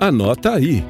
Anota aí.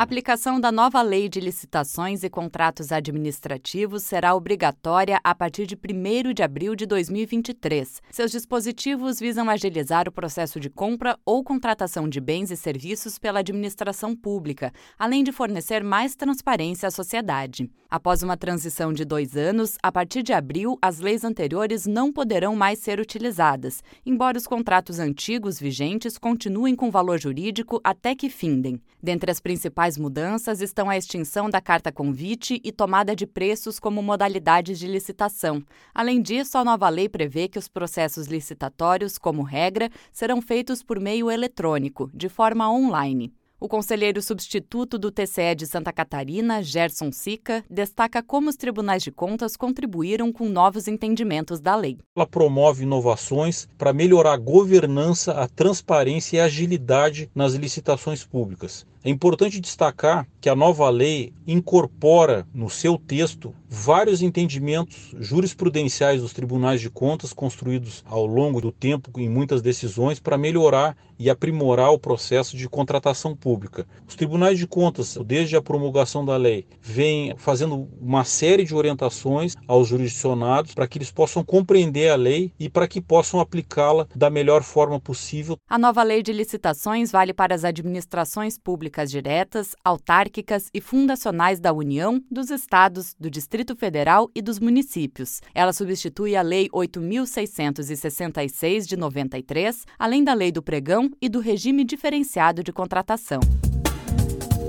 Aplicação da nova Lei de Licitações e Contratos Administrativos será obrigatória a partir de 1 de abril de 2023. Seus dispositivos visam agilizar o processo de compra ou contratação de bens e serviços pela administração pública, além de fornecer mais transparência à sociedade. Após uma transição de dois anos, a partir de abril, as leis anteriores não poderão mais ser utilizadas, embora os contratos antigos vigentes continuem com valor jurídico até que findem. Dentre as principais principais mudanças estão a extinção da carta convite e tomada de preços como modalidades de licitação. Além disso, a nova lei prevê que os processos licitatórios, como regra, serão feitos por meio eletrônico, de forma online. O conselheiro substituto do TCE de Santa Catarina, Gerson Sica, destaca como os tribunais de contas contribuíram com novos entendimentos da lei. Ela promove inovações para melhorar a governança, a transparência e a agilidade nas licitações públicas. É importante destacar que a nova lei incorpora no seu texto vários entendimentos jurisprudenciais dos tribunais de contas construídos ao longo do tempo em muitas decisões para melhorar e aprimorar o processo de contratação pública. Os tribunais de contas, desde a promulgação da lei, vêm fazendo uma série de orientações aos jurisdicionados para que eles possam compreender a lei e para que possam aplicá-la da melhor forma possível. A nova lei de licitações vale para as administrações públicas públicas diretas, autárquicas e fundacionais da União, dos Estados, do Distrito Federal e dos municípios. Ela substitui a Lei 8.666 de 93, além da Lei do Pregão e do Regime Diferenciado de Contratação.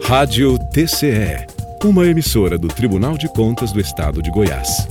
Rádio TCE, uma emissora do Tribunal de Contas do Estado de Goiás.